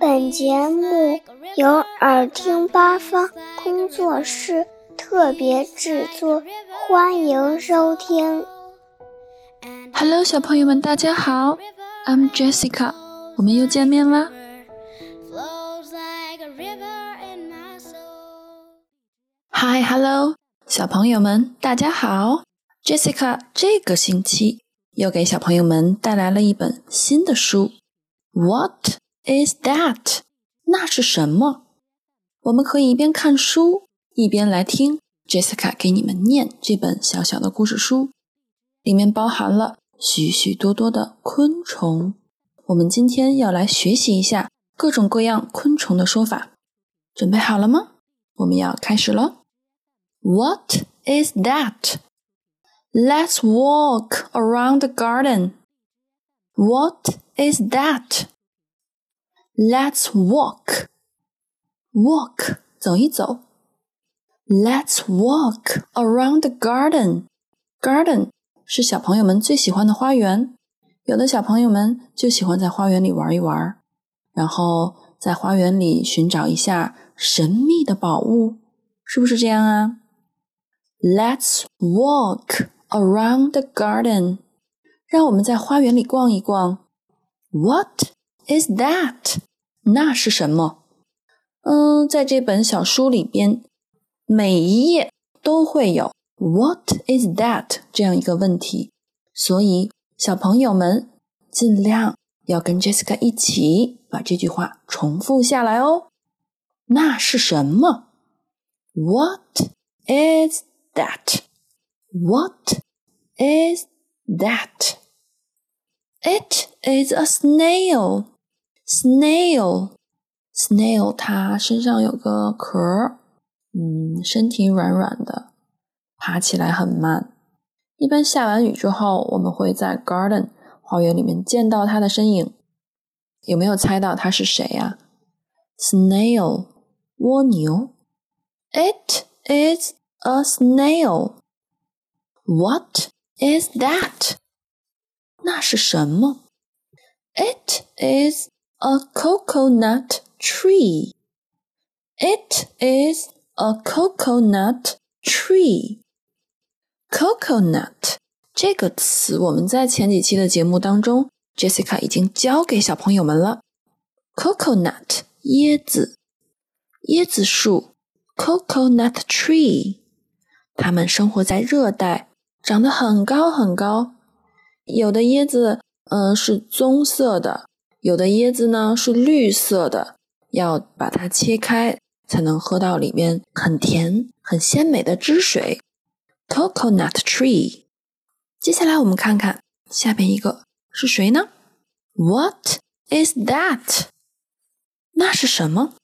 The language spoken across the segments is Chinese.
本节目由耳听八方工作室特别制作，欢迎收听。Hello，小朋友们，大家好，I'm Jessica，我们又见面啦。Hi，Hello，小朋友们，大家好，Jessica 这个星期又给小朋友们带来了一本新的书。What is that？那是什么？我们可以一边看书，一边来听 Jessica 给你们念这本小小的故事书，里面包含了许许多多的昆虫。我们今天要来学习一下各种各样昆虫的说法，准备好了吗？我们要开始喽。What is that? Let's walk around the garden. What is that? Let's walk. Walk 走一走。Let's walk around the garden. Garden 是小朋友们最喜欢的花园。有的小朋友们就喜欢在花园里玩一玩，然后在花园里寻找一下神秘的宝物，是不是这样啊？Let's walk around the garden. 让我们在花园里逛一逛。What is that？那是什么？嗯，在这本小书里边，每一页都会有 “What is that” 这样一个问题，所以小朋友们尽量要跟 Jessica 一起把这句话重复下来哦。那是什么？What is that？What is that？It is a snail. Snail, snail，它身上有个壳儿，嗯，身体软软的，爬起来很慢。一般下完雨之后，我们会在 garden 花园里面见到它的身影。有没有猜到它是谁呀？Snail，蜗牛。It is a snail. What is that? 那是什么？It is a coconut tree. It is a coconut tree. Coconut 这个词，我们在前几期的节目当中，Jessica 已经教给小朋友们了。Coconut 椰子，椰子树，coconut tree，它们生活在热带，长得很高很高。有的椰子，嗯，是棕色的；有的椰子呢是绿色的。要把它切开，才能喝到里面很甜、很鲜美的汁水。Coconut tree。接下来我们看看下边一个是谁呢？What is that？那是什么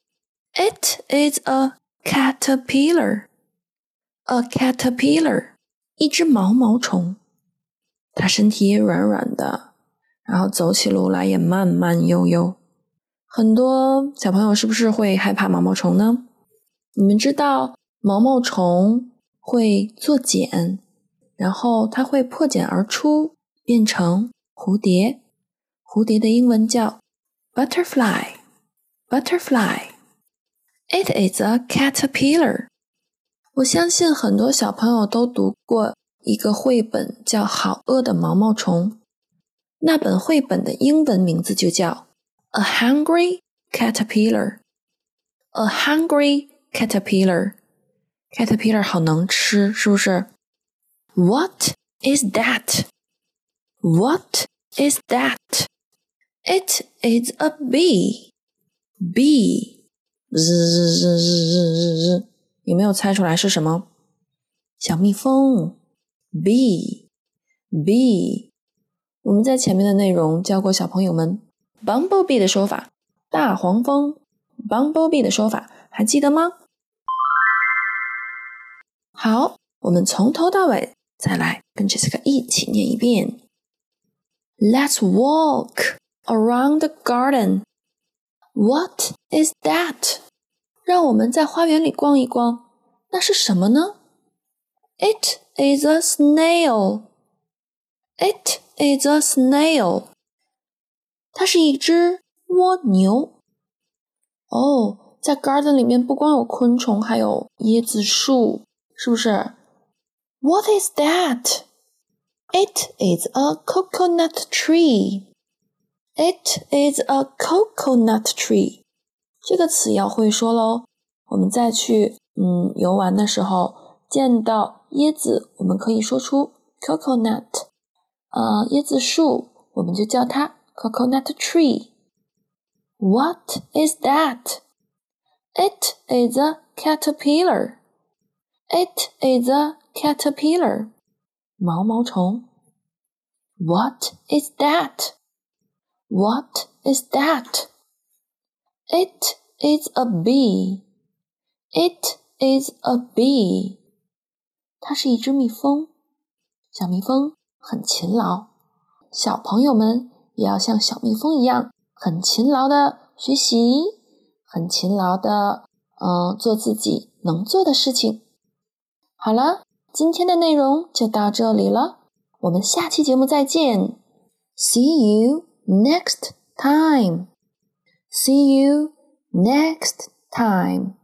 ？It is a caterpillar。A caterpillar，一只毛毛虫。它身体软软的，然后走起路来也慢慢悠悠。很多小朋友是不是会害怕毛毛虫呢？你们知道毛毛虫会做茧，然后它会破茧而出，变成蝴蝶。蝴蝶的英文叫 butterfly。butterfly。It is a caterpillar。我相信很多小朋友都读过。一个绘本叫《好饿的毛毛虫》，那本绘本的英文名字就叫《A Hungry Caterpillar》。A hungry caterpillar，caterpillar 好能吃，是不是？What is that? What is that? It is a bee. Bee，日日日日日日，有没有猜出来是什么？小蜜蜂。bee bee， 我们在前面的内容教过小朋友们 bumblebee 的说法，大黄蜂 bumblebee 的说法，还记得吗？好，我们从头到尾再来跟 Jessica 一起念一遍。Let's walk around the garden. What is that? 让我们在花园里逛一逛，那是什么呢？It is a snail. It is a snail. 它是一只蜗牛。哦，在 garden 里面不光有昆虫，还有椰子树，是不是？What is that? It is a coconut tree. It is a coconut tree. 这个词要会说喽。我们再去嗯游玩的时候见到椰子，我们可以说出 coconut。呃，椰子树，我们就叫它 coconut tree。What is that? It is a caterpillar. It is a caterpillar. 毛毛虫。What is that? What is that? It is a bee. It is a bee. 它是一只蜜蜂。小蜜蜂 很勤劳，小朋友们也要像小蜜蜂一样，很勤劳的学习，很勤劳的，嗯，做自己能做的事情。好了，今天的内容就到这里了，我们下期节目再见。See you next time. See you next time.